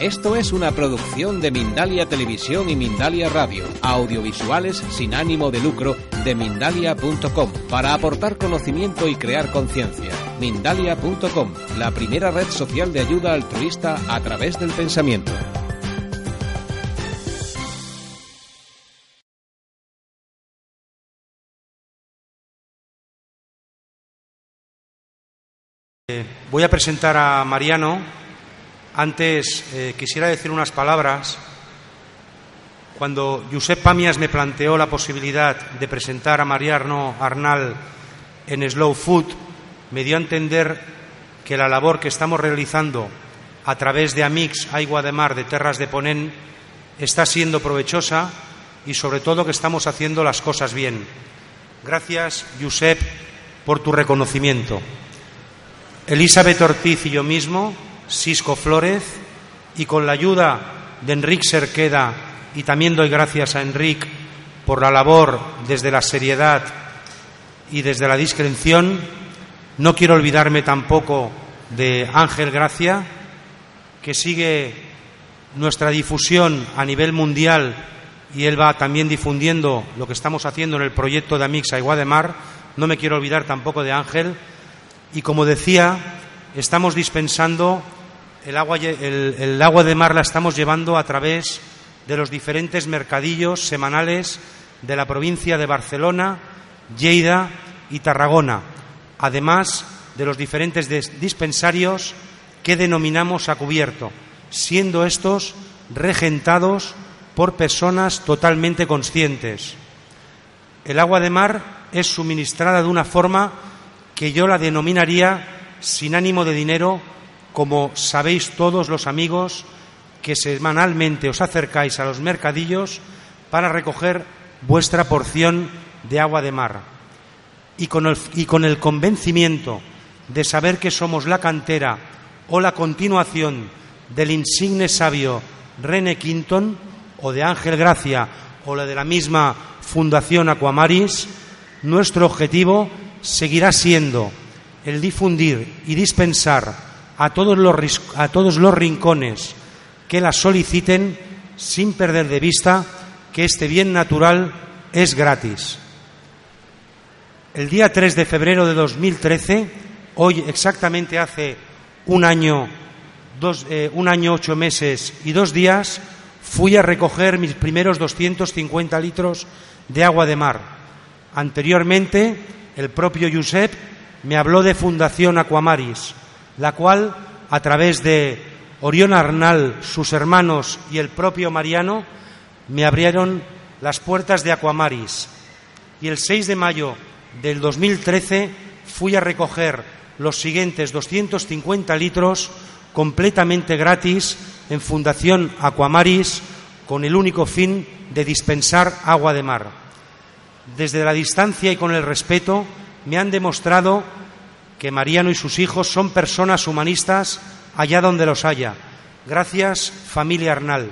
esto es una producción de Mindalia Televisión y Mindalia Radio, audiovisuales sin ánimo de lucro de mindalia.com, para aportar conocimiento y crear conciencia. Mindalia.com, la primera red social de ayuda altruista a través del pensamiento. Voy a presentar a Mariano antes eh, quisiera decir unas palabras. Cuando Josep Pamias me planteó la posibilidad de presentar a Mariano Arnal en Slow Food, me dio a entender que la labor que estamos realizando a través de Amix Agua de Mar de Terras de Ponén está siendo provechosa y sobre todo que estamos haciendo las cosas bien. Gracias, Josep, por tu reconocimiento. Elizabeth Ortiz y yo mismo Sisco Flores y con la ayuda de Enrique Serqueda y también doy gracias a Enrique por la labor desde la seriedad y desde la discreción. No quiero olvidarme tampoco de Ángel Gracia, que sigue nuestra difusión a nivel mundial y él va también difundiendo lo que estamos haciendo en el proyecto de Amixa Iguá de Mar. No me quiero olvidar tampoco de Ángel. Y como decía, estamos dispensando el agua, de mar la estamos llevando a través de los diferentes mercadillos semanales de la provincia de Barcelona, Lleida y Tarragona, además de los diferentes dispensarios que denominamos a cubierto, siendo estos regentados por personas totalmente conscientes. El agua de mar es suministrada de una forma que yo la denominaría sin ánimo de dinero como sabéis todos los amigos que semanalmente os acercáis a los mercadillos para recoger vuestra porción de agua de mar. Y con, el, convencimiento de saber que somos la cantera o la continuación del insigne sabio René Quinton o de Ángel Gracia o la de la misma Fundación Aquamaris, nuestro objetivo seguirá siendo el difundir y dispensar a todos los, a todos los rincones que la soliciten sin perder de vista que este bien natural es gratis. El día 3 de febrero de 2013, hoy exactamente hace un año, dos, eh, un año, ocho meses y dos días, fui a recoger mis primeros 250 litros de agua de mar. Anteriormente, el propio Josep me habló de Fundación Aquamaris, la cual, a través de Orión Arnal, sus hermanos y el propio Mariano, me abrieron las puertas de Aquamaris. Y el 6 de mayo del 2013 fui a recoger los siguientes 250 litros completamente gratis en Fundación Aquamaris con el único fin de dispensar agua de mar. Desde la distancia y con el respeto me han demostrado que Mariano y sus hijos son personas humanistas allá donde los haya. Gracias, familia Arnal,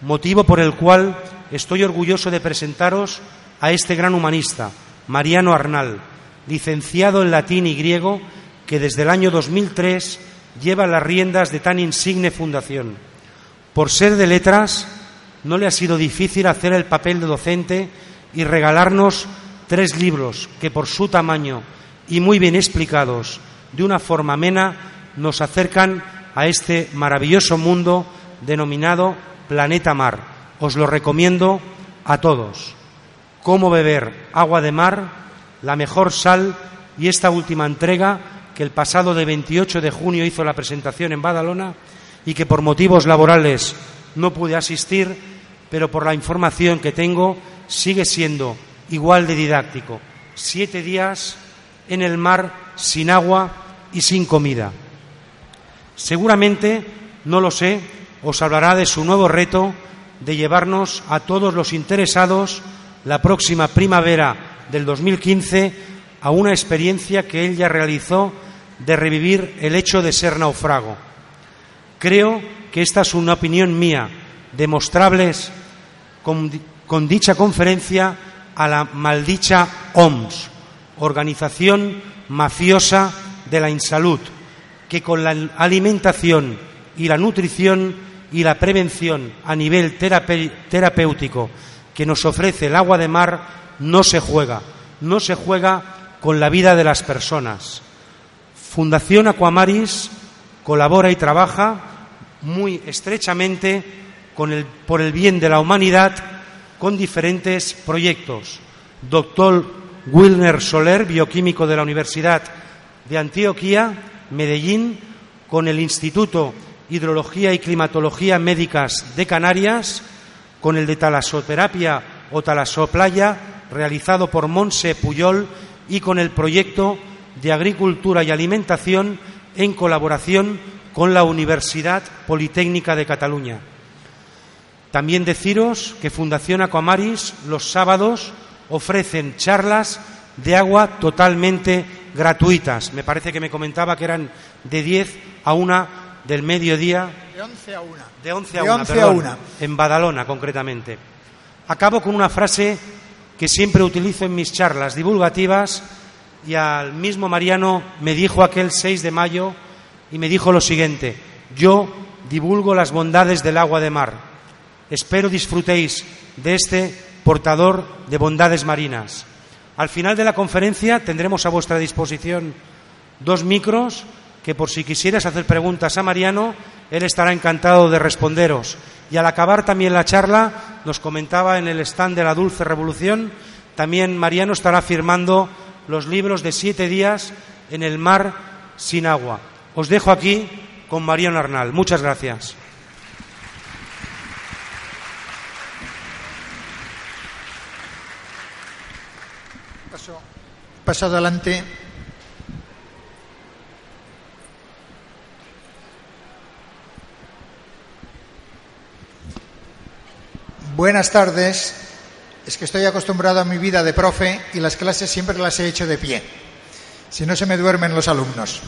motivo por el cual estoy orgulloso de presentaros a este gran humanista, Mariano Arnal, licenciado en latín y griego, que desde el año 2003 lleva las riendas de tan insigne fundación. Por ser de letras, no le ha sido difícil hacer el papel de docente y regalarnos tres libros que por su tamaño y muy bien explicados de una forma amena nos acercan a este maravilloso mundo denominado planeta mar. Os lo recomiendo a todos. Cómo beber agua de mar, la mejor sal y esta última entrega que el pasado de 28 de junio hizo la presentación en Badalona y que por motivos laborales no pude asistir, pero por la información que tengo sigue siendo igual de didáctico. Siete días en el mar sin agua y sin comida. Seguramente, no lo sé, os hablará de su nuevo reto de llevarnos a todos los interesados la próxima primavera del 2015 a una experiencia que él ya realizó de revivir el hecho de ser naufrago. Creo que esta es una opinión mía, demostrables con, con dicha conferencia a la maldicha OMS, Organización Mafiosa de la Insalud, que con la alimentación y la nutrición y la prevención a nivel terapéutico que nos ofrece el agua de mar no se juega, no se juega con la vida de las personas. Fundación Aquamaris colabora y trabaja muy estrechamente por el bien de la humanidad con diferentes proyectos. Doctor Wilner Soler, bioquímico de la Universidad de Antioquia, Medellín, con el Instituto Hidrología y Climatología Médicas de Canarias, con el de talasoterapia o talasoplaya, realizado por Monse Puyol, y con el proyecto de Agricultura y Alimentación en colaboración con la Universidad Politécnica de Cataluña. También deciros que Fundación Aquamaris los sábados ofrecen charlas de agua totalmente gratuitas. Me parece que me comentaba que eran de 10 a 1 del mediodía. De 11 a 1. De 11 a 1, perdón, en Badalona concretamente. Acabo con una frase que siempre utilizo en mis charlas divulgativas y al mismo Mariano me dijo aquel 6 de mayo y me dijo lo siguiente, yo divulgo las bondades del agua de mar Espero disfrutéis de este portador de bondades marinas. Al final de la conferencia tendremos a vuestra disposición dos micros que por si quisieras hacer preguntas a Mariano, él estará encantado de responderos. Y al acabar también la charla, nos comentaba en el stand de la Dulce Revolución, también Mariano estará firmando los libros de siete días en el mar sin agua. Os dejo aquí con Mariano Arnal. Muchas gracias. Paso adelante. Buenas tardes. Es que estoy acostumbrado a mi vida de profe y las clases siempre las he hecho de pie. Si no se me duermen los alumnos.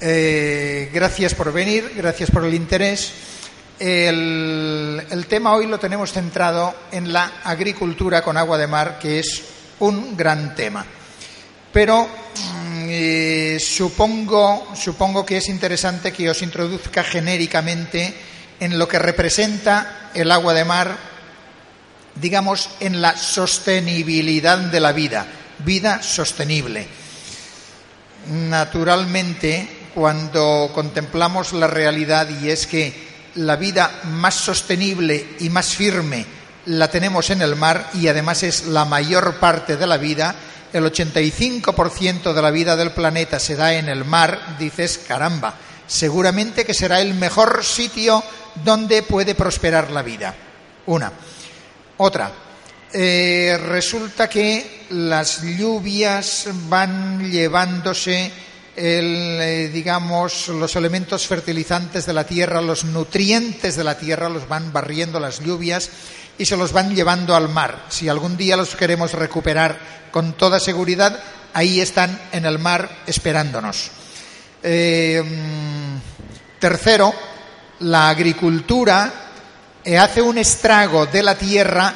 Eh, gracias por venir, gracias por el interés. El, el tema hoy lo tenemos centrado en la agricultura con agua de mar, que es un gran tema. Pero mm, eh, supongo, supongo que es interesante que os introduzca genéricamente en lo que representa el agua de mar, digamos, en la sostenibilidad de la vida, vida sostenible. Naturalmente, cuando contemplamos la realidad y es que la vida más sostenible y más firme la tenemos en el mar y además es la mayor parte de la vida, el 85% de la vida del planeta se da en el mar, dices, caramba, seguramente que será el mejor sitio donde puede prosperar la vida. Una. Otra. Eh, resulta que las lluvias van llevándose el, eh, digamos, los elementos fertilizantes de la tierra, los nutrientes de la tierra, los van barriendo las lluvias y se los van llevando al mar. Si algún día los queremos recuperar con toda seguridad, ahí están en el mar esperándonos. Eh, tercero, la agricultura eh, hace un estrago de la tierra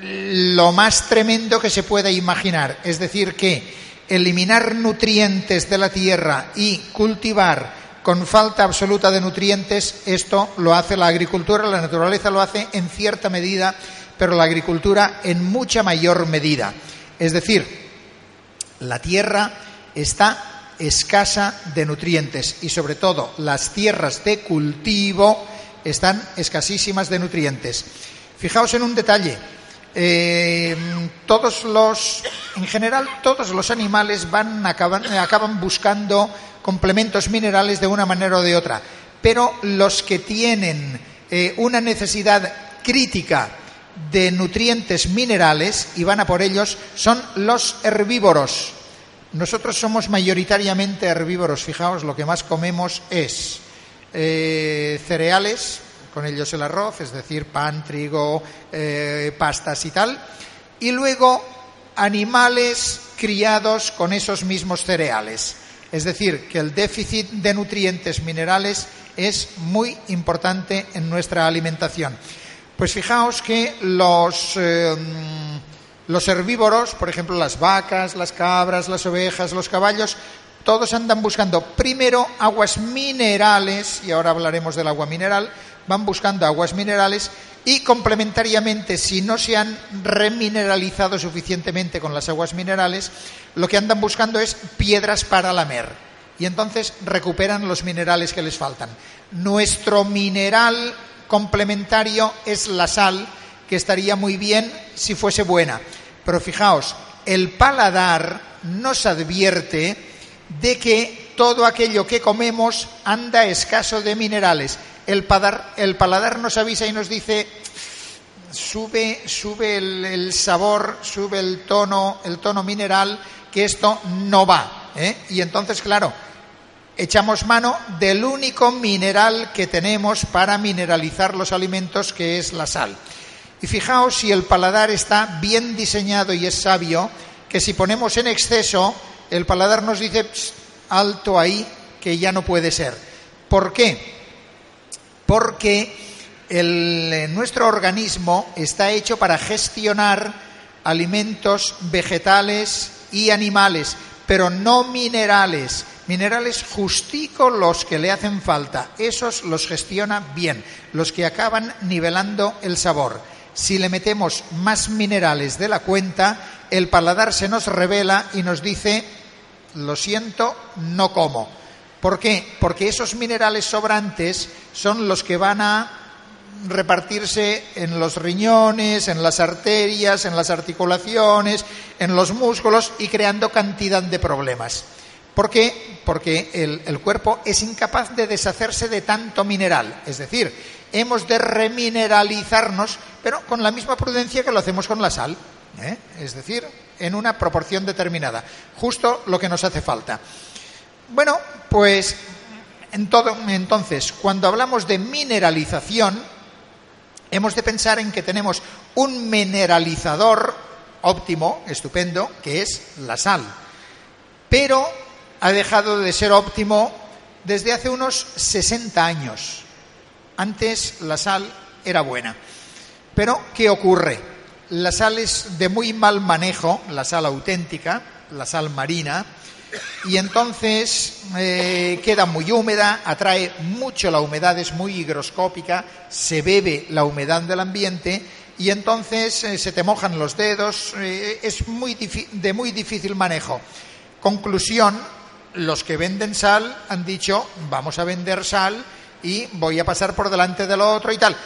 lo más tremendo que se pueda imaginar. Es decir, que eliminar nutrientes de la tierra y cultivar con falta absoluta de nutrientes, esto lo hace la agricultura, la naturaleza lo hace en cierta medida, pero la agricultura en mucha mayor medida. Es decir, la tierra está escasa de nutrientes y sobre todo las tierras de cultivo están escasísimas de nutrientes. Fijaos en un detalle. Eh, todos los, en general, todos los animales van, acaban, acaban buscando complementos minerales de una manera o de otra, pero los que tienen eh, una necesidad crítica de nutrientes minerales y van a por ellos son los herbívoros. Nosotros somos mayoritariamente herbívoros, fijaos, lo que más comemos es eh, cereales, con ellos el arroz, es decir, pan, trigo, eh, pastas y tal, y luego animales criados con esos mismos cereales. Es decir, que el déficit de nutrientes minerales es muy importante en nuestra alimentación. Pues fijaos que los, eh, los herbívoros, por ejemplo las vacas, las cabras, las ovejas, los caballos, todos andan buscando primero aguas minerales, y ahora hablaremos del agua mineral, van buscando aguas minerales y complementariamente, si no se han remineralizado suficientemente con las aguas minerales, lo que andan buscando es piedras para lamer. Y entonces recuperan los minerales que les faltan. Nuestro mineral complementario es la sal, que estaría muy bien si fuese buena. Pero fijaos, el paladar nos advierte de que todo aquello que comemos anda escaso de minerales. El paladar, nos avisa y nos dice, sube, sube el, sabor, sube el tono, el tono mineral, que esto no va. ¿eh? Y entonces, claro, echamos mano del único mineral que tenemos para mineralizar los alimentos, que es la sal. Y fijaos si el paladar está bien diseñado y es sabio, que si ponemos en exceso, el paladar nos dice, alto ahí, que ya no puede ser. ¿Por qué? Porque eh, nuestro organismo está hecho para gestionar alimentos vegetales y animales, pero no minerales. Minerales justico los que le hacen falta. Esos los gestiona bien, los que acaban nivelando el sabor. Si le metemos más minerales de la cuenta, el paladar se nos revela y nos dice, lo siento, no como. ¿Por qué? Porque esos minerales sobrantes son los que van a repartirse en los riñones, en las arterias, en las articulaciones, en los músculos y creando cantidad de problemas. ¿Por qué? Porque el, cuerpo es incapaz de deshacerse de tanto mineral. Es decir, hemos de remineralizarnos, pero con la misma prudencia que lo hacemos con la sal. ¿eh? Es decir, en una proporción determinada. Justo lo que nos hace falta. Bueno, pues en todo, entonces, cuando hablamos de mineralización, hemos de pensar en que tenemos un mineralizador óptimo, estupendo, que es la sal. Pero ha dejado de ser óptimo desde hace unos 60 años. Antes la sal era buena. Pero, ¿qué ocurre? La sal es de muy mal manejo, la sal auténtica, la sal marina, y entonces eh, queda muy húmeda, atrae mucho la humedad, es muy higroscópica, se bebe la humedad del ambiente y entonces eh, se te mojan los dedos, eh, es muy de muy difícil manejo. Conclusión, los que venden sal han dicho, vamos a vender sal y voy a pasar por delante del otro y tal.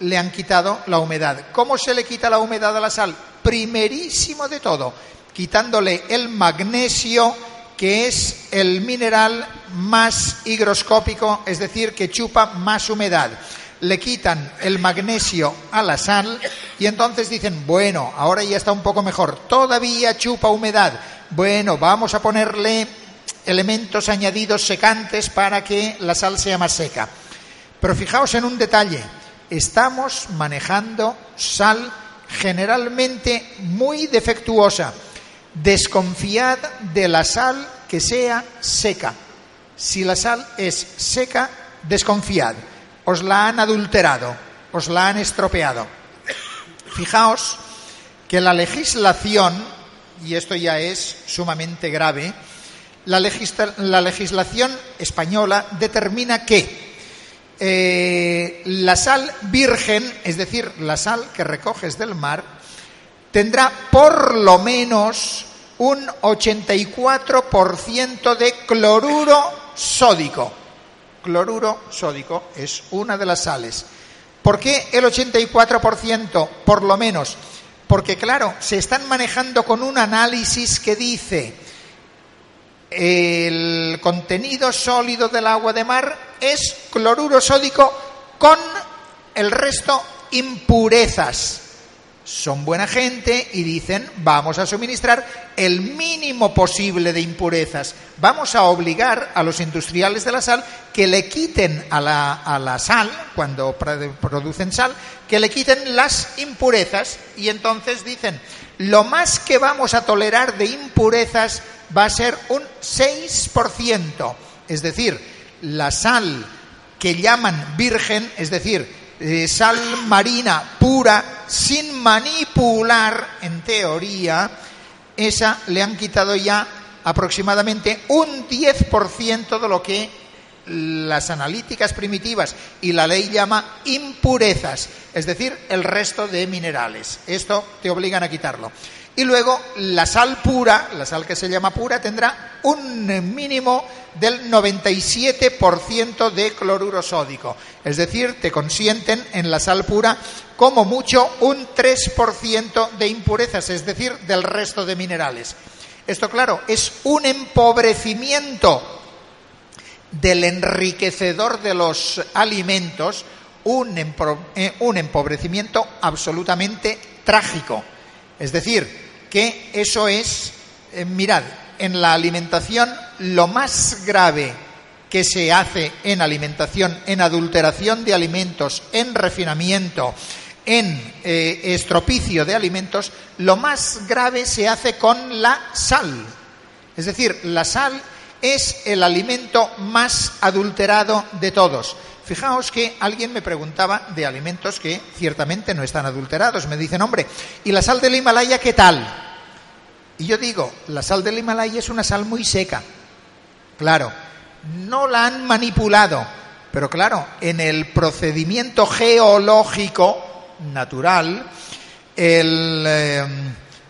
Le han quitado la humedad. ¿Cómo se le quita la humedad a la sal? Primerísimo de todo, quitándole el magnesio que es el mineral más higroscópico, es decir, que chupa más humedad. Le quitan el magnesio a la sal y entonces dicen, bueno, ahora ya está un poco mejor, todavía chupa humedad. Bueno, vamos a ponerle elementos añadidos secantes para que la sal sea más seca. Pero fijaos en un detalle, estamos manejando sal generalmente muy defectuosa Desconfiad de la sal que sea seca. Si la sal es seca, desconfiad. Os la han adulterado, os la han estropeado. Fijaos que la legislación, y esto ya es sumamente grave, la, legislación española determina que eh, la sal virgen, es decir, la sal que recoges del mar, tendrá por lo menos un 84% de cloruro sódico. Cloruro sódico es una de las sales. ¿Por qué el 84% por lo menos? Porque claro, se están manejando con un análisis que dice el contenido sólido del agua de mar es cloruro sódico con el resto impurezas son buena gente y dicen vamos a suministrar el mínimo posible de impurezas. Vamos a obligar a los industriales de la sal que le quiten a la, a la sal, cuando producen sal, que le quiten las impurezas y entonces dicen lo más que vamos a tolerar de impurezas va a ser un 6%. Es decir, la sal que llaman virgen, es decir, eh, sal marina pura, sin manipular, en teoría, esa le han quitado ya aproximadamente un 10% de lo que las analíticas primitivas y la ley llama impurezas, es decir, el resto de minerales. Esto te obligan a quitarlo. Y luego la sal pura, la sal que se llama pura, tendrá un mínimo del 97% de cloruro sódico. Es decir, te consienten en la sal pura como mucho un 3% de impurezas, es decir, del resto de minerales. Esto, claro, es un empobrecimiento del enriquecedor de los alimentos, un, eh, empobrecimiento absolutamente trágico. Es decir, que eso es, eh, mirad, en la alimentación lo más grave que se hace en alimentación, en adulteración de alimentos, en refinamiento, en eh, estropicio de alimentos, lo más grave se hace con la sal. Es decir, la sal es el alimento más adulterado de todos. Fijaos que alguien me preguntaba de alimentos que ciertamente no están adulterados. Me dicen, hombre, ¿y la sal del Himalaya qué tal? Y yo digo, la sal del Himalaya es una sal muy seca. Claro, no la han manipulado, pero claro, en el procedimiento geológico natural, el, eh,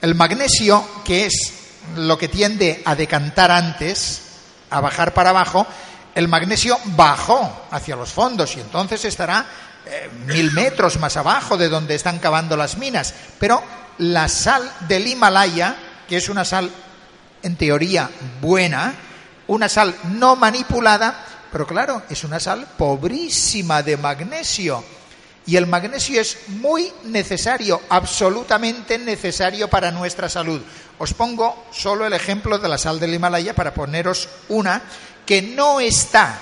el magnesio, que es lo que tiende a decantar antes, a bajar para abajo, el magnesio bajó hacia los fondos y entonces estará eh, mil metros más abajo de donde están cavando las minas. Pero la sal del Himalaya, que es una sal en teoría buena, una sal no manipulada, pero claro, es una sal pobrísima de magnesio. Y el magnesio es muy necesario, absolutamente necesario para nuestra salud. Os pongo solo el ejemplo de la sal del Himalaya para poneros una que no está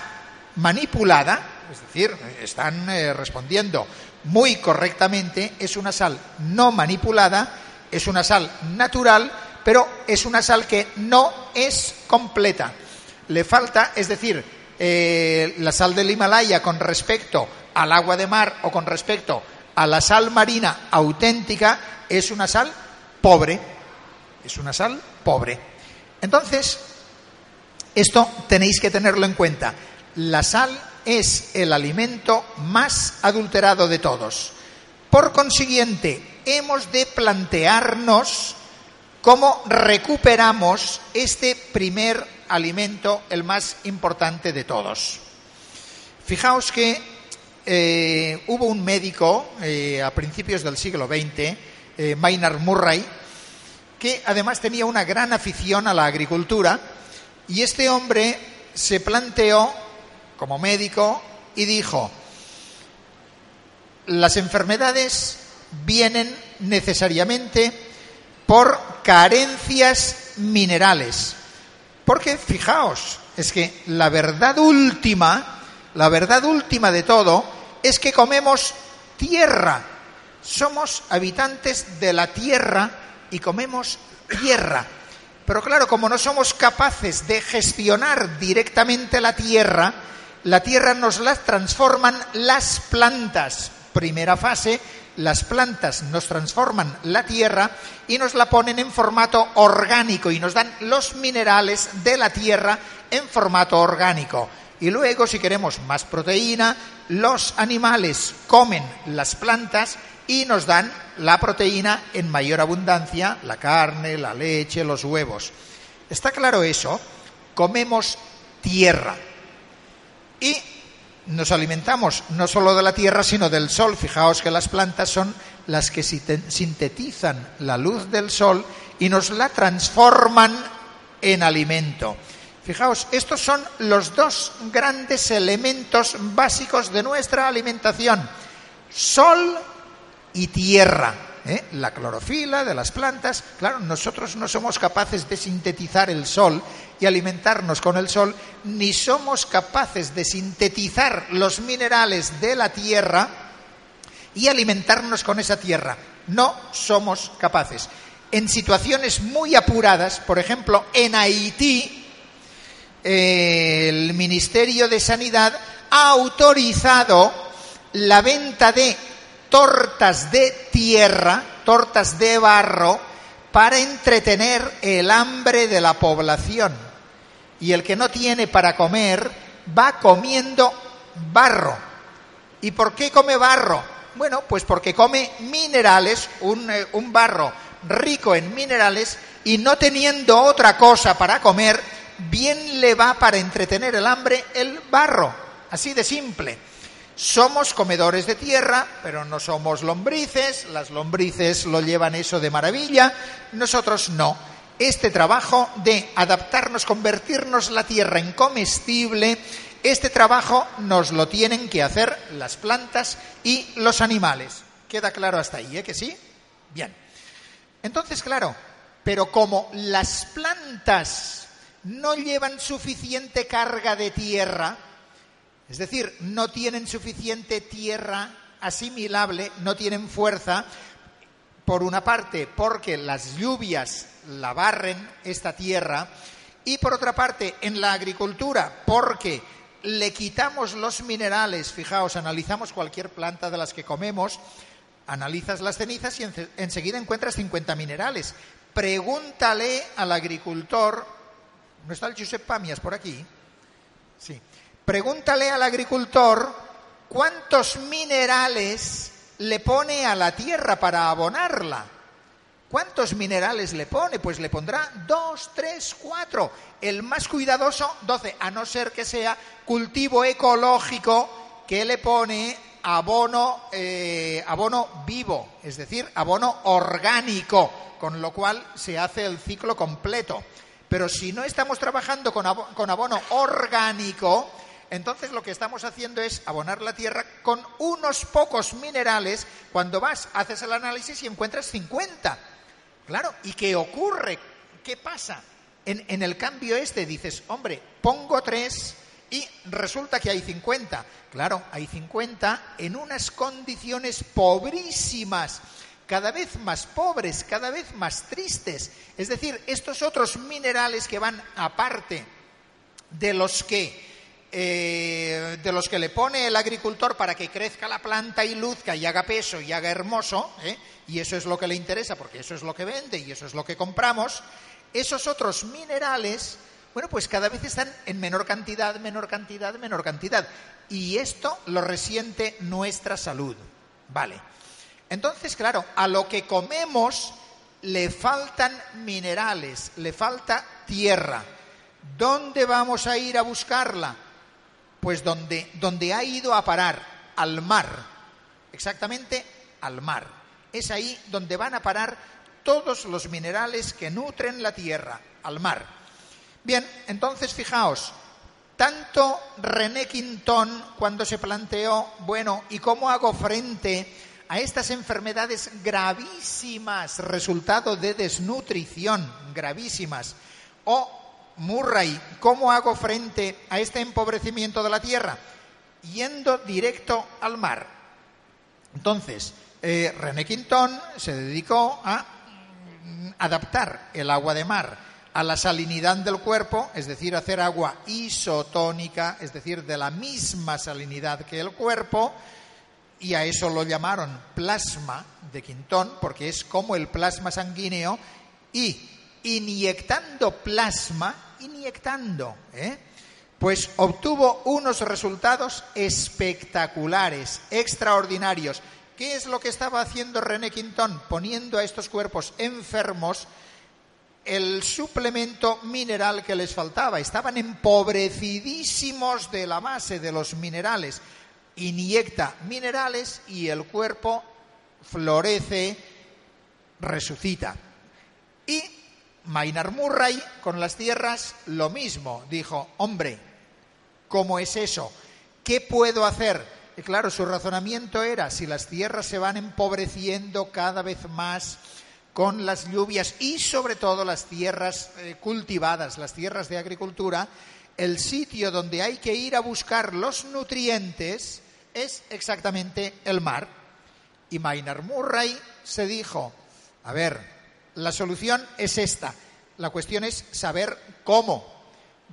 manipulada, es decir, están eh, respondiendo muy correctamente, es una sal no manipulada, es una sal natural, pero es una sal que no es completa. Le falta, es decir, eh, la sal del Himalaya con respecto al agua de mar o con respecto a la sal marina auténtica es una sal pobre. Es una sal pobre. Entonces, esto tenéis que tenerlo en cuenta. La sal es el alimento más adulterado de todos. Por consiguiente, hemos de plantearnos cómo recuperamos este primer alimento, el más importante de todos. Fijaos que eh, hubo un médico eh, a principios del siglo XX, eh, Maynard Murray, que además tenía una gran afición a la agricultura y este hombre se planteó como médico y dijo, las enfermedades vienen necesariamente por carencias minerales. Porque fijaos, es que la verdad última la verdad última de todo es que comemos tierra. Somos habitantes de la tierra y comemos tierra. Pero claro, como no somos capaces de gestionar directamente la tierra, la tierra nos la transforman las plantas. Primera fase, las plantas nos transforman la tierra y nos la ponen en formato orgánico y nos dan los minerales de la tierra en formato orgánico. Y luego, si queremos más proteína, los animales comen las plantas y nos dan la proteína en mayor abundancia, la carne, la leche, los huevos. ¿Está claro eso? Comemos tierra. Y nos alimentamos no solo de la tierra, sino del sol. Fijaos que las plantas son las que sintetizan la luz del sol y nos la transforman en alimento. Fijaos, estos son los dos grandes elementos básicos de nuestra alimentación, sol y tierra. ¿eh? la clorofila de las plantas. Claro, nosotros no somos capaces de sintetizar el sol y alimentarnos con el sol, ni somos capaces de sintetizar los minerales de la tierra y alimentarnos con esa tierra. No somos capaces. En situaciones muy apuradas, por ejemplo, en Haití, el Ministerio de Sanidad ha autorizado la venta de tortas de tierra, tortas de barro, para entretener el hambre de la población. Y el que no tiene para comer va comiendo barro. ¿Y por qué come barro? Bueno, pues porque come minerales, un, eh, un barro rico en minerales, y no teniendo otra cosa para comer, bien le va para entretener el hambre el barro. Así de simple. Somos comedores de tierra, pero no somos lombrices, las lombrices lo llevan eso de maravilla, nosotros no. Este trabajo de adaptarnos, convertirnos la tierra en comestible, este trabajo nos lo tienen que hacer las plantas y los animales. ¿Queda claro hasta ahí, eh? ¿Que sí? Bien. Entonces, claro, pero como las plantas no llevan suficiente carga de tierra, es decir, no tienen suficiente tierra asimilable, no tienen fuerza, por una parte porque las lluvias la barren esta tierra y por otra parte en la agricultura porque le quitamos los minerales, fijaos, analizamos cualquier planta de las que comemos, analizas las cenizas y enseguida encuentras 50 minerales. Pregúntale al agricultor, ¿no está el Josep Pamias por aquí? Sí. Pregúntale al agricultor cuántos minerales le pone a la tierra para abonarla. ¿Cuántos minerales le pone? Pues le pondrá dos, tres, cuatro. El más cuidadoso, doce, a no ser que sea cultivo ecológico que le pone abono, eh, abono vivo, es decir, abono orgánico, con lo cual se hace el ciclo completo. Pero si no estamos trabajando con abono orgánico, entonces lo que estamos haciendo es abonar la tierra con unos pocos minerales. Cuando vas, haces el análisis y encuentras 50. Claro, ¿y qué ocurre? ¿Qué pasa? En, en el cambio este dices, hombre, pongo tres y resulta que hay 50. Claro, hay 50 en unas condiciones pobrísimas cada vez más pobres, cada vez más tristes. Es decir, estos otros minerales que van aparte de los que eh, de los que le pone el agricultor para que crezca la planta y luzca y haga peso y haga hermoso, ¿eh? y eso es lo que le interesa porque eso es lo que vende y eso es lo que compramos, esos otros minerales, bueno, pues cada vez están en menor cantidad, menor cantidad, menor cantidad. Y esto lo resiente nuestra salud. Vale. Entonces, claro, a lo que comemos le faltan minerales, le falta tierra. ¿Dónde vamos a ir a buscarla? Pues donde, donde ha ido a parar, al mar, exactamente al mar. Es ahí donde van a parar todos los minerales que nutren la tierra, al mar. Bien, entonces fijaos, tanto René Quintón cuando se planteó, bueno, ¿y cómo hago frente a estas enfermedades gravísimas, resultado de desnutrición, gravísimas? O Murray, ¿cómo hago frente a este empobrecimiento de la tierra? Yendo directo al mar. Entonces, eh, René Quintón se dedicó a adaptar el agua de mar a la salinidad del cuerpo, es decir, hacer agua isotónica, es decir, de la misma salinidad que el cuerpo, y a eso lo llamaron plasma de Quintón, porque es como el plasma sanguíneo, y inyectando plasma, inyectando, ¿eh? pues obtuvo unos resultados espectaculares, extraordinarios. ¿Qué es lo que estaba haciendo René Quintón? Poniendo a estos cuerpos enfermos el suplemento mineral que les faltaba. Estaban empobrecidísimos de la base de los minerales. Inyecta minerales y el cuerpo florece, resucita. Y Maynard Murray con las tierras lo mismo. Dijo, hombre, ¿cómo es eso? ¿Qué puedo hacer? Y claro, su razonamiento era, si las tierras se van empobreciendo cada vez más con las lluvias y sobre todo las tierras eh, cultivadas, las tierras de agricultura, el sitio donde hay que ir a buscar los nutrientes es exactamente el mar. Y Maynard Murray se dijo, a ver, la solución es esta, la cuestión es saber cómo.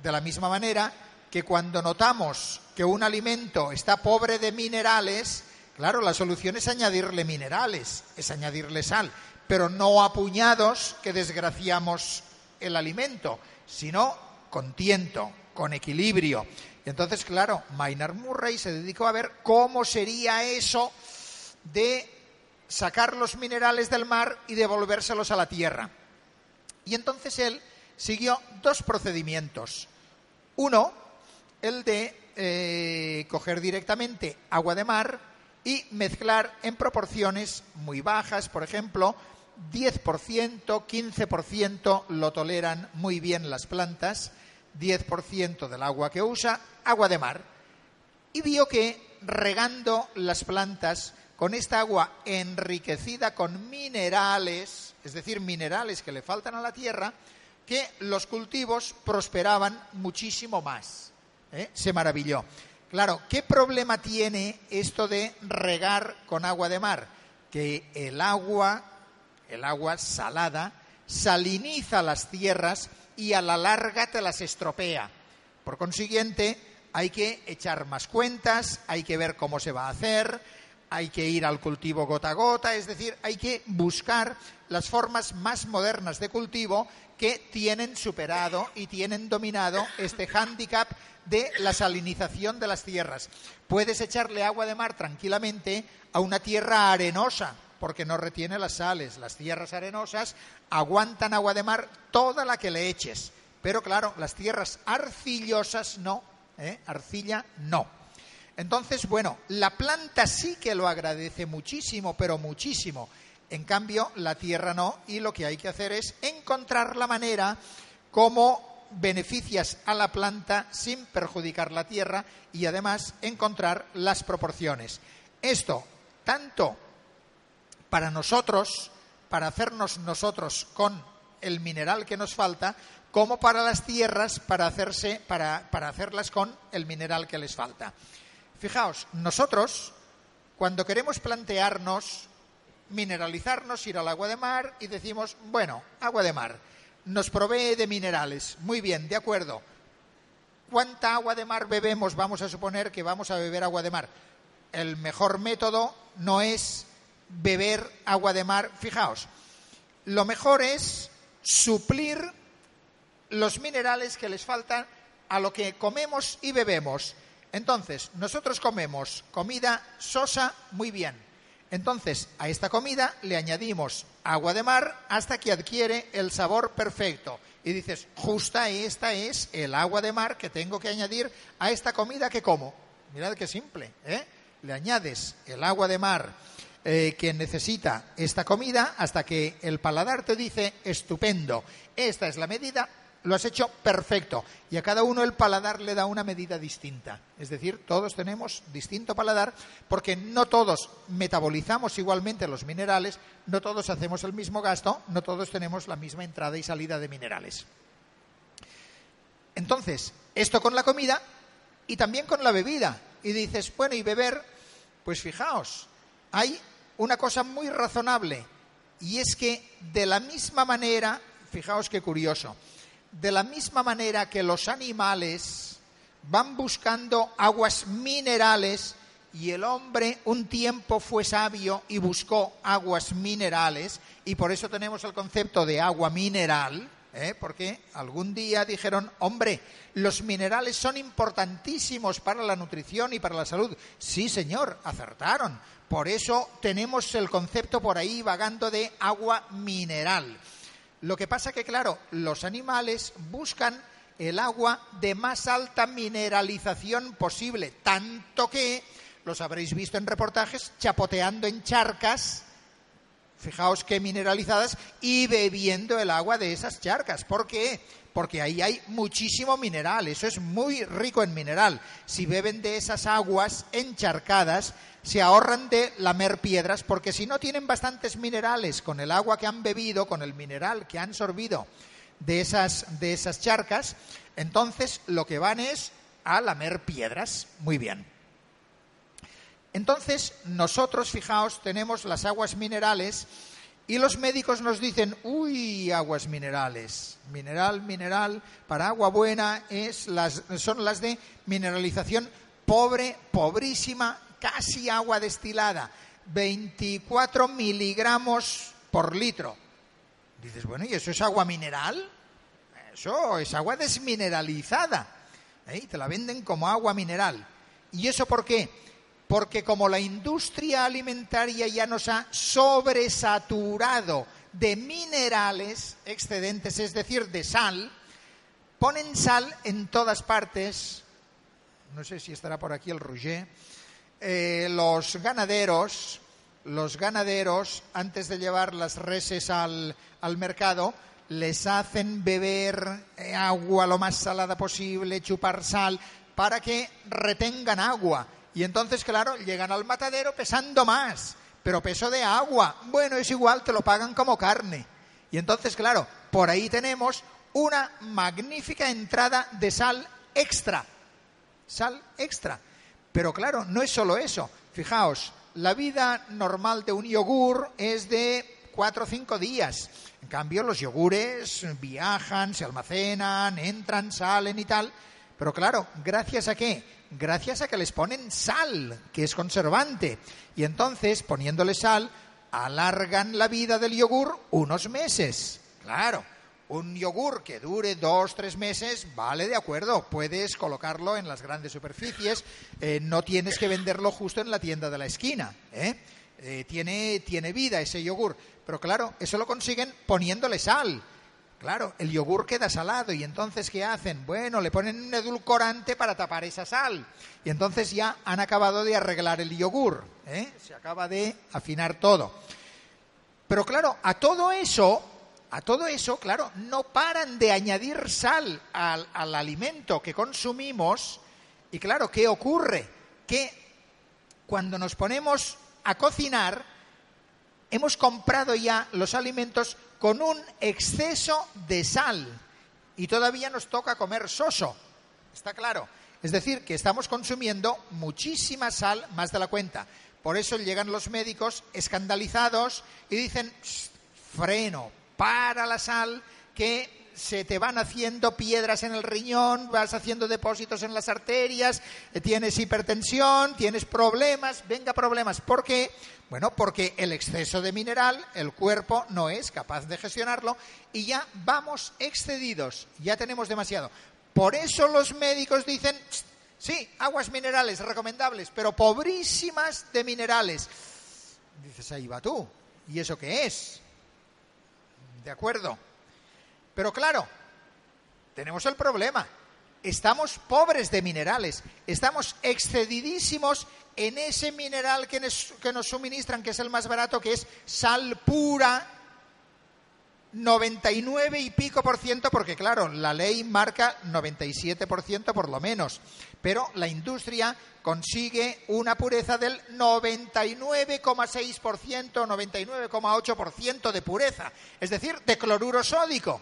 De la misma manera que cuando notamos que un alimento está pobre de minerales, claro, la solución es añadirle minerales, es añadirle sal, pero no a puñados que desgraciamos el alimento, sino con tiento, con equilibrio. Y entonces, claro, Maynard Murray se dedicó a ver cómo sería eso de sacar los minerales del mar y devolvérselos a la tierra. Y entonces él siguió dos procedimientos. Uno, el de eh, coger directamente agua de mar y mezclar en proporciones muy bajas, por ejemplo, 10%, 15% lo toleran muy bien las plantas, 10% del agua que usa, agua de mar. Y vio que regando las plantas con esta agua enriquecida con minerales, es decir, minerales que le faltan a la tierra, que los cultivos prosperaban muchísimo más. ¿eh? Se maravilló. Claro, ¿qué problema tiene esto de regar con agua de mar? Que el agua, el agua salada, saliniza las tierras y a la larga te las estropea. Por consiguiente, hay que echar más cuentas, hay que ver cómo se va a hacer, hay que ir al cultivo gota a gota, es decir, hay que buscar las formas más modernas de cultivo que tienen superado y tienen dominado este hándicap de la salinización de las tierras. Puedes echarle agua de mar tranquilamente a una tierra arenosa, porque no retiene las sales. Las tierras arenosas aguantan agua de mar toda la que le eches. Pero claro, las tierras arcillosas no, ¿eh? arcilla no. Entonces, bueno, la planta sí que lo agradece muchísimo, pero muchísimo. En cambio, la tierra no, y lo que hay que hacer es encontrar la manera como beneficias a la planta sin perjudicar la tierra y además encontrar las proporciones. Esto, tanto para nosotros, para hacernos nosotros con el mineral que nos falta, como para las tierras para, hacerse, para, para hacerlas con el mineral que les falta. Fijaos, nosotros, cuando queremos plantearnos mineralizarnos, ir al agua de mar y decimos, bueno, agua de mar, nos provee de minerales. Muy bien, de acuerdo. ¿Cuánta agua de mar bebemos? Vamos a suponer que vamos a beber agua de mar. El mejor método no es beber agua de mar. Fijaos, lo mejor es suplir los minerales que les faltan a lo que comemos y bebemos. Entonces, nosotros comemos comida sosa muy bien. Entonces, a esta comida le añadimos agua de mar hasta que adquiere el sabor perfecto. Y dices, justa esta es el agua de mar que tengo que añadir a esta comida que como. Mirad qué simple, ¿eh? Le añades el agua de mar eh, que necesita esta comida hasta que el paladar te dice, estupendo, esta es la medida, lo has hecho perfecto. Y a cada uno el paladar le da una medida distinta. Es decir, todos tenemos distinto paladar porque no todos metabolizamos igualmente los minerales, no todos hacemos el mismo gasto, no todos tenemos la misma entrada y salida de minerales. Entonces, esto con la comida y también con la bebida. Y dices, bueno, y beber, pues fijaos, hay una cosa muy razonable y es que de la misma manera, fijaos qué curioso, de la misma manera que los animales van buscando aguas minerales y el hombre un tiempo fue sabio y buscó aguas minerales y por eso tenemos el concepto de agua mineral, ¿eh? porque algún día dijeron, hombre, los minerales son importantísimos para la nutrición y para la salud. Sí, señor, acertaron. Por eso tenemos el concepto por ahí vagando de agua mineral. Lo que pasa que, claro, los animales buscan el agua de más alta mineralización posible, tanto que, los habréis visto en reportajes, chapoteando en charcas, fijaos qué mineralizadas, y bebiendo el agua de esas charcas. ¿Por qué? Porque ahí hay muchísimo mineral, eso es muy rico en mineral. Si beben de esas aguas encharcadas, se ahorran de lamer piedras, porque si no tienen bastantes minerales con el agua que han bebido, con el mineral que han sorbido de esas, de esas charcas, entonces lo que van es a lamer piedras. Muy bien. Entonces, nosotros, fijaos, tenemos las aguas minerales y los médicos nos dicen, uy, aguas minerales, mineral, mineral, para agua buena es las, son las de mineralización pobre, pobrísima, casi agua destilada, 24 miligramos por litro. Dices, bueno, ¿y eso es agua mineral? Eso es agua desmineralizada. ¿eh? Te la venden como agua mineral. ¿Y eso por qué? Porque como la industria alimentaria ya nos ha sobresaturado de minerales excedentes, es decir, de sal, ponen sal en todas partes. No sé si estará por aquí el Rouget. Eh, los ganaderos, los ganaderos, antes de llevar las reses al, al mercado, les hacen beber eh, agua lo más salada posible, chupar sal, para que retengan agua y entonces, claro, llegan al matadero pesando más, pero peso de agua. Bueno, es igual, te lo pagan como carne. Y entonces, claro, por ahí tenemos una magnífica entrada de sal extra. Sal extra. Pero claro, no es solo eso. Fijaos, la vida normal de un yogur es de cuatro o cinco días. En cambio, los yogures viajan, se almacenan, entran, salen y tal. Pero claro, ¿gracias a qué? Gracias a que les ponen sal, que es conservante. Y entonces, poniéndole sal, alargan la vida del yogur unos meses. Claro, un yogur que dure dos, tres meses, vale, de acuerdo, puedes colocarlo en las grandes superficies, eh, no tienes que venderlo justo en la tienda de la esquina. ¿eh? Eh, tiene, tiene vida ese yogur. Pero claro, eso lo consiguen poniéndole sal. Claro, el yogur queda salado y entonces ¿qué hacen? Bueno, le ponen un edulcorante para tapar esa sal y entonces ya han acabado de arreglar el yogur, ¿eh? se acaba de afinar todo. Pero claro, a todo eso, a todo eso, claro, no paran de añadir sal al, al alimento que consumimos y claro, ¿qué ocurre? Que cuando nos ponemos a cocinar, hemos comprado ya los alimentos con un exceso de sal y todavía nos toca comer soso. ¿Está claro? Es decir, que estamos consumiendo muchísima sal más de la cuenta. Por eso llegan los médicos escandalizados y dicen, freno, para la sal, que se te van haciendo piedras en el riñón, vas haciendo depósitos en las arterias, eh, tienes hipertensión, tienes problemas, venga problemas. ¿Por qué? Bueno, porque el exceso de mineral, el cuerpo no es capaz de gestionarlo y ya vamos excedidos, ya tenemos demasiado. Por eso los médicos dicen, sí, aguas minerales recomendables, pero pobrísimas de minerales. Dices, ahí va tú. ¿Y eso qué es? De acuerdo. Pero claro, tenemos el problema. Estamos pobres de minerales, estamos excedidísimos en ese mineral que nos, suministran, que es el más barato, que es sal pura, 99 y pico por ciento, porque claro, la ley marca 97 por ciento por lo menos, pero la industria consigue una pureza del 99,6 por ciento, 99,8 por ciento de pureza, es decir, de cloruro sódico.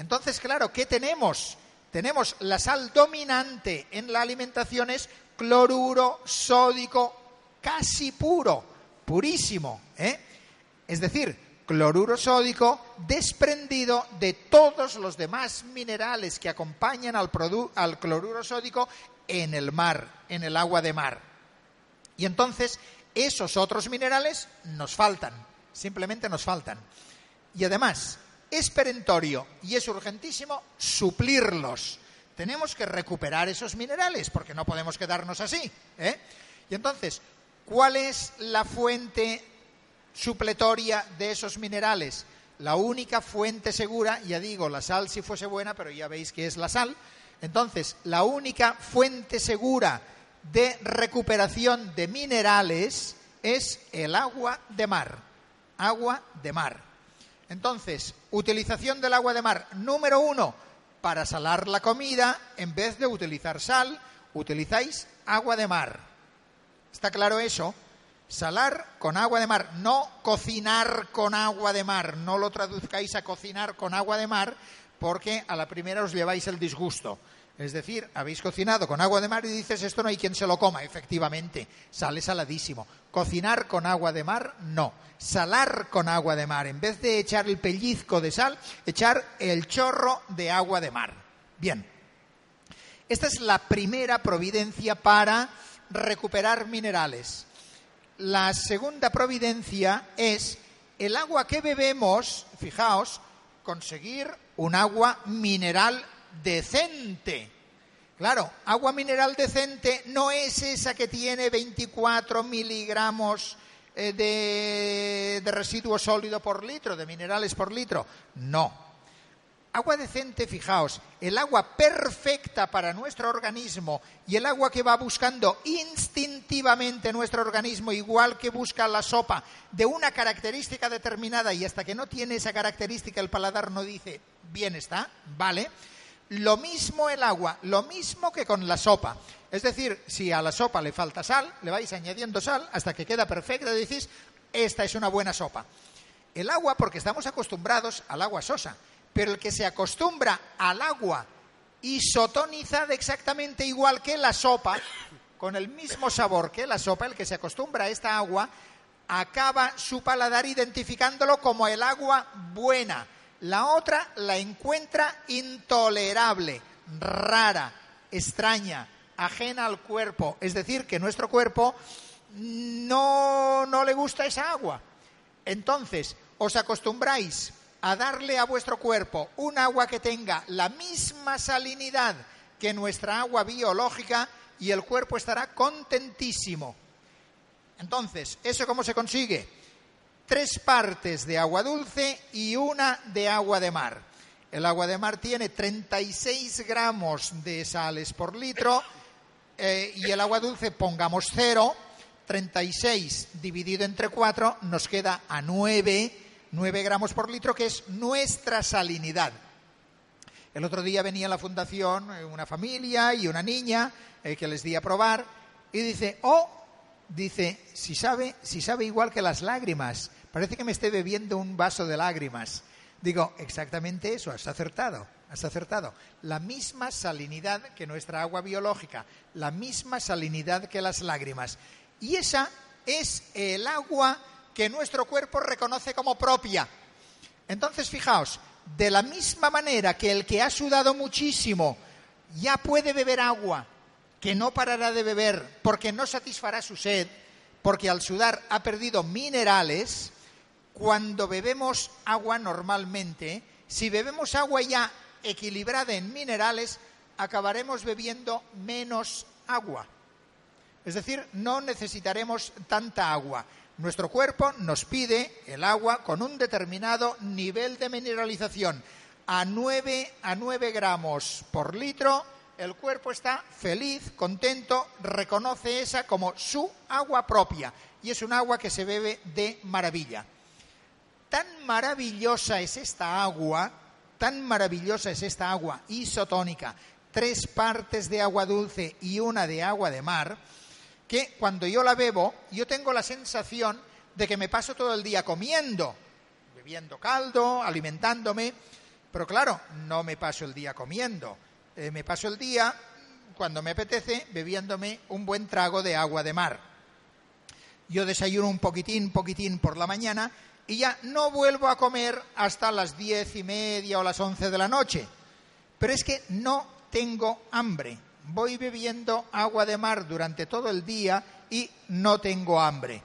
Entonces, claro, ¿qué tenemos? Tenemos la sal dominante en la alimentación es cloruro sódico casi puro, purísimo. ¿eh? Es decir, cloruro sódico desprendido de todos los demás minerales que acompañan al, al cloruro sódico en el mar, en el agua de mar. Y entonces esos otros minerales nos faltan, simplemente nos faltan. Y además, es perentorio y es urgentísimo suplirlos. Tenemos que recuperar esos minerales porque no podemos quedarnos así. ¿eh? Y entonces, ¿cuál es la fuente supletoria de esos minerales? La única fuente segura, ya digo, la sal si fuese buena, pero ya veis que es la sal. Entonces, la única fuente segura de recuperación de minerales es el agua de mar agua de mar. Entonces, utilización del agua de mar. Número uno, para salar la comida, en vez de utilizar sal, utilizáis agua de mar. ¿Está claro eso? Salar con agua de mar, no cocinar con agua de mar. No lo traduzcáis a cocinar con agua de mar porque a la primera os lleváis el disgusto. Es decir, habéis cocinado con agua de mar y dices, esto no hay quien se lo coma. Efectivamente, sale saladísimo. Cocinar con agua de mar, no. Salar con agua de mar. En vez de echar el pellizco de sal, echar el chorro de agua de mar. Bien. Esta es la primera providencia para recuperar minerales. La segunda providencia es el agua que bebemos, fijaos, conseguir un agua mineral decente. Claro, agua mineral decente no es esa que tiene 24 miligramos eh, de, de residuo sólido por litro, de minerales por litro. No. Agua decente, fijaos, el agua perfecta para nuestro organismo y el agua que va buscando instintivamente nuestro organismo, igual que busca la sopa, de una característica determinada y hasta que no tiene esa característica el paladar no dice, bien está, vale. Lo mismo el agua, lo mismo que con la sopa. Es decir, si a la sopa le falta sal, le vais añadiendo sal hasta que queda perfecta y decís, esta es una buena sopa. El agua, porque estamos acostumbrados al agua sosa pero el que se acostumbra al agua isotonizada exactamente igual que la sopa, con el mismo sabor que la sopa, el que se acostumbra a esta agua, acaba su paladar identificándolo como el agua buena. La otra la encuentra intolerable, rara, extraña, ajena al cuerpo. Es decir, que nuestro cuerpo no, no le gusta esa agua. Entonces, os acostumbráis a darle a vuestro cuerpo un agua que tenga la misma salinidad que nuestra agua biológica y el cuerpo estará contentísimo. Entonces, ¿eso cómo se consigue? Tres partes de agua dulce y una de agua de mar. El agua de mar tiene 36 gramos de sales por litro eh, y el agua dulce pongamos cero, 36 dividido entre 4 nos queda a 9 9 gramos por litro, que es nuestra salinidad. El otro día venía a la fundación eh, una familia y una niña eh, que les di a probar y dice, oh, dice, si sabe, si sabe igual que las lágrimas, parece que me esté bebiendo un vaso de lágrimas. Digo, exactamente eso, has acertado, has acertado. La misma salinidad que nuestra agua biológica, la misma salinidad que las lágrimas. Y esa es el agua que nuestro cuerpo reconoce como propia. Entonces, fijaos, de la misma manera que el que ha sudado muchísimo ya puede beber agua, que no parará de beber porque no satisfará su sed, porque al sudar ha perdido minerales, cuando bebemos agua normalmente, si bebemos agua ya equilibrada en minerales, acabaremos bebiendo menos agua. Es decir, no necesitaremos tanta agua. Nuestro cuerpo nos pide el agua con un determinado nivel de mineralización. A 9, a 9 gramos por litro, el cuerpo está feliz, contento, reconoce esa como su agua propia. Y es un agua que se bebe de maravilla. Tan maravillosa es esta agua, tan maravillosa es esta agua isotónica, tres partes de agua dulce y una de agua de mar, que cuando yo la bebo, yo tengo la sensación de que me paso todo el día comiendo, bebiendo caldo, alimentándome, pero claro, no me paso el día comiendo, eh, me paso el día, cuando me apetece, bebiéndome un buen trago de agua de mar. Yo desayuno un poquitín, poquitín por la mañana y ya no vuelvo a comer hasta las diez y media o las once de la noche. Pero es que no tengo hambre voy bebiendo agua de mar durante todo el día y no tengo hambre.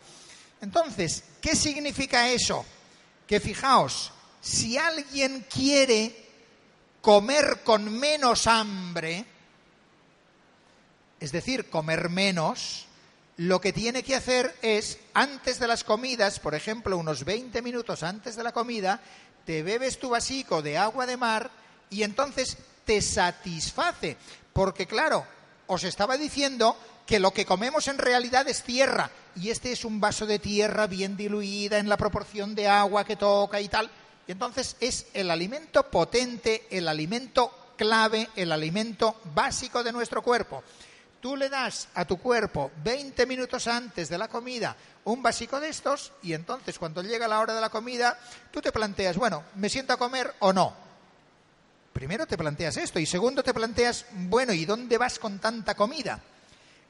Entonces, ¿qué significa eso? Que fijaos, si alguien quiere comer con menos hambre, es decir, comer menos, lo que tiene que hacer es, antes de las comidas, por ejemplo, unos 20 minutos antes de la comida, te bebes tu vasico de agua de mar y entonces te satisface. Porque claro, os estaba diciendo que lo que comemos en realidad es tierra y este es un vaso de tierra bien diluida en la proporción de agua que toca y tal. Y entonces es el alimento potente, el alimento clave, el alimento básico de nuestro cuerpo. Tú le das a tu cuerpo 20 minutos antes de la comida un básico de estos y entonces cuando llega la hora de la comida tú te planteas, bueno, ¿me siento a comer o no? Primero te planteas esto y segundo te planteas, bueno, ¿y dónde vas con tanta comida?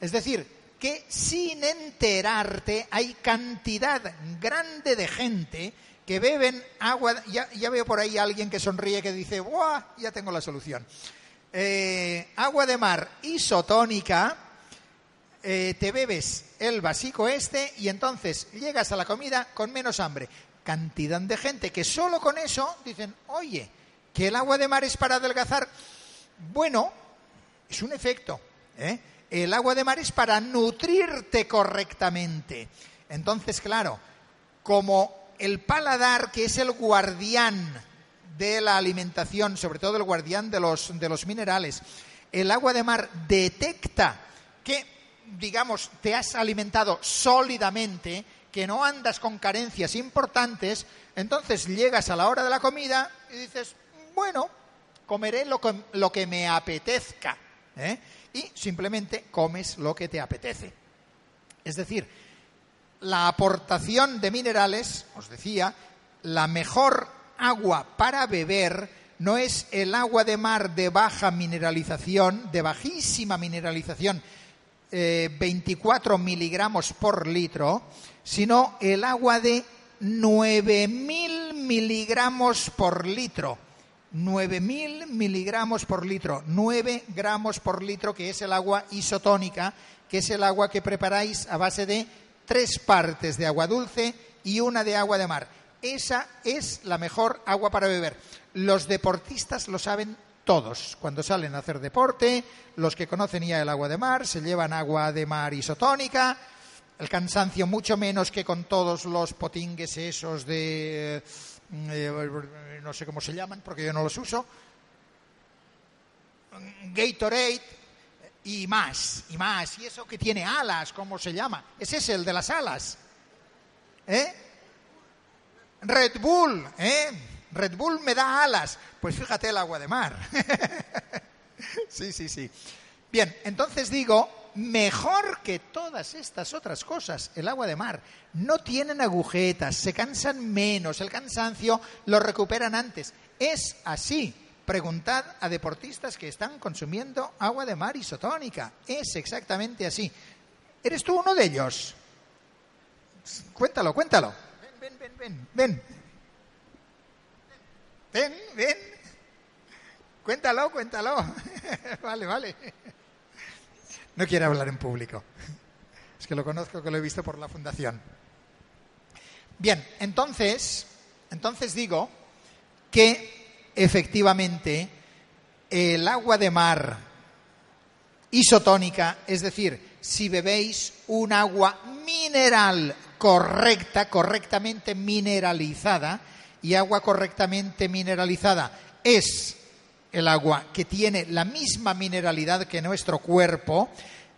Es decir, que sin enterarte hay cantidad grande de gente que beben agua, ya, veo por ahí a alguien que sonríe que dice, ¡buah! Ya tengo la solución. Eh, agua de mar isotónica, eh, te bebes el vasico este y entonces llegas a la comida con menos hambre. Cantidad de gente que solo con eso dicen, oye, que el agua de mar es para adelgazar. Bueno, es un efecto. ¿eh? El agua de mar es para nutrirte correctamente. Entonces, claro, como el paladar, que es el guardián de la alimentación, sobre todo el guardián de los, de los minerales, el agua de mar detecta que, digamos, te has alimentado sólidamente, que no andas con carencias importantes, entonces llegas a la hora de la comida y dices, bueno, comeré lo que, lo que me apetezca. ¿eh? Y simplemente comes lo que te apetece. Es decir, la aportación de minerales, os decía, la mejor agua para beber no es el agua de mar de baja mineralización, de bajísima mineralización, 24 eh, miligramos por litro, sino el agua de 9.000 miligramos por litro. 9.000 miligramos por litro, 9 gramos por litro, que es el agua isotónica, que es el agua que preparáis a base de tres partes de agua dulce y una de agua de mar. Esa es la mejor agua para beber. Los deportistas lo saben todos. Cuando salen a hacer deporte, los que conocen ya el agua de mar, se llevan agua de mar isotónica, el cansancio mucho menos que con todos los potingues esos de eh, no sé cómo se llaman porque yo no los uso, Gatorade y más, y más. Y eso que tiene alas, ¿cómo se llama? Ese es el de las alas. ¿Eh? Red Bull, ¿eh? Red Bull me da alas. Pues fíjate el agua de mar. sí, sí, sí. Bien, entonces digo, mejor que todas estas otras cosas, el agua de mar. No tienen agujetas, se cansan menos, el cansancio lo recuperan antes. Es así. Preguntad a deportistas que están consumiendo agua de mar isotónica. Es exactamente así. ¿Eres tú uno de ellos? Cuéntalo, cuéntalo. Ven, ven, ven, ven. Ven, ven. Cuéntalo, cuéntalo. vale, vale. No quiere hablar en público. Es que lo conozco, que lo he visto por la fundación. Bien, entonces, entonces digo que efectivamente el agua de mar isotónica, es decir, si bebéis un agua mineral correcta, correctamente mineralizada, y agua correctamente mineralizada es el agua que tiene la misma mineralidad que nuestro cuerpo,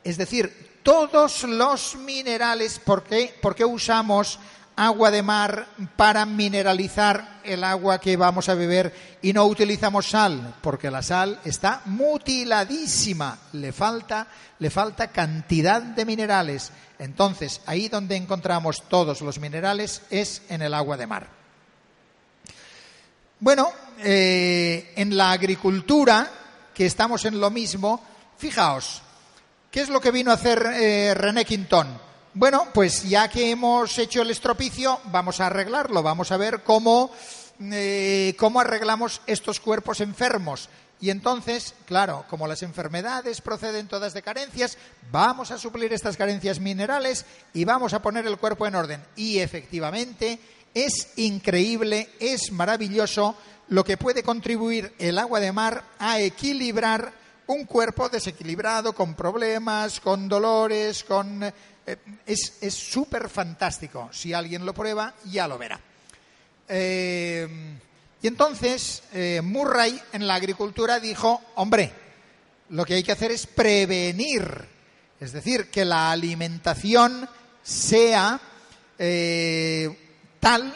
es decir, todos los minerales, ¿por qué, ¿por qué usamos agua de mar para mineralizar el agua que vamos a beber y no utilizamos sal? Porque la sal está mutiladísima, le falta, le falta cantidad de minerales. Entonces, ahí donde encontramos todos los minerales es en el agua de mar. Bueno, eh, en la agricultura, que estamos en lo mismo, fijaos, ¿qué es lo que vino a hacer eh, René Quintón? Bueno, pues ya que hemos hecho el estropicio, vamos a arreglarlo, vamos a ver cómo, eh, cómo arreglamos estos cuerpos enfermos. Y entonces, claro, como las enfermedades proceden todas de carencias, vamos a suplir estas carencias minerales y vamos a poner el cuerpo en orden. Y efectivamente, es increíble, es maravilloso lo que puede contribuir el agua de mar a equilibrar un cuerpo desequilibrado, con problemas, con dolores, con... Eh, es súper fantástico. Si alguien lo prueba, ya lo verá. Eh, y entonces eh, Murray en la agricultura dijo, hombre, Lo que hay que hacer es prevenir, es decir, que la alimentación sea eh, tal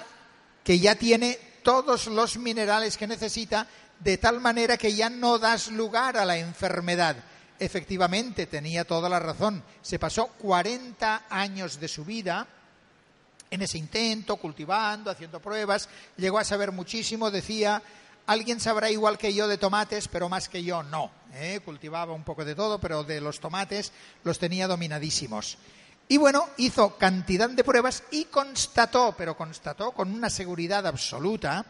que ya tiene todos los minerales que necesita, de tal manera que ya no das lugar a la enfermedad. Efectivamente, tenía toda la razón. Se pasó 40 años de su vida en ese intento, cultivando, haciendo pruebas, llegó a saber muchísimo, decía, alguien sabrá igual que yo de tomates, pero más que yo no. ¿eh? Cultivaba un poco de todo, pero de los tomates los tenía dominadísimos. Y bueno, hizo cantidad de pruebas y constató, pero constató con una seguridad absoluta,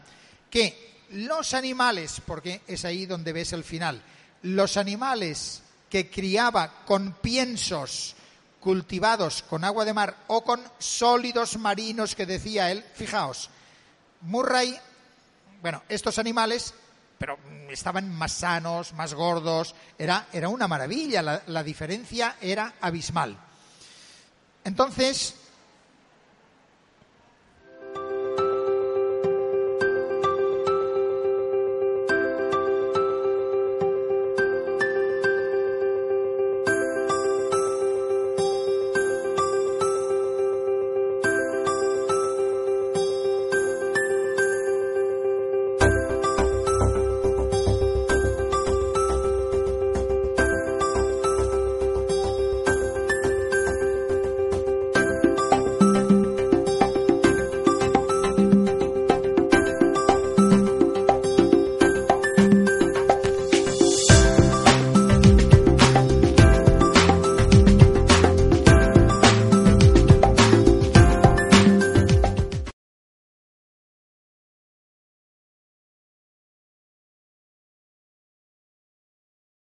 que los animales, porque es ahí donde ves el final, los animales que criaba con piensos cultivados con agua de mar o con sólidos marinos que decía él, fijaos, Murray, bueno, estos animales, pero estaban más sanos, más gordos, era, era una maravilla, la, la diferencia era abismal. Entonces,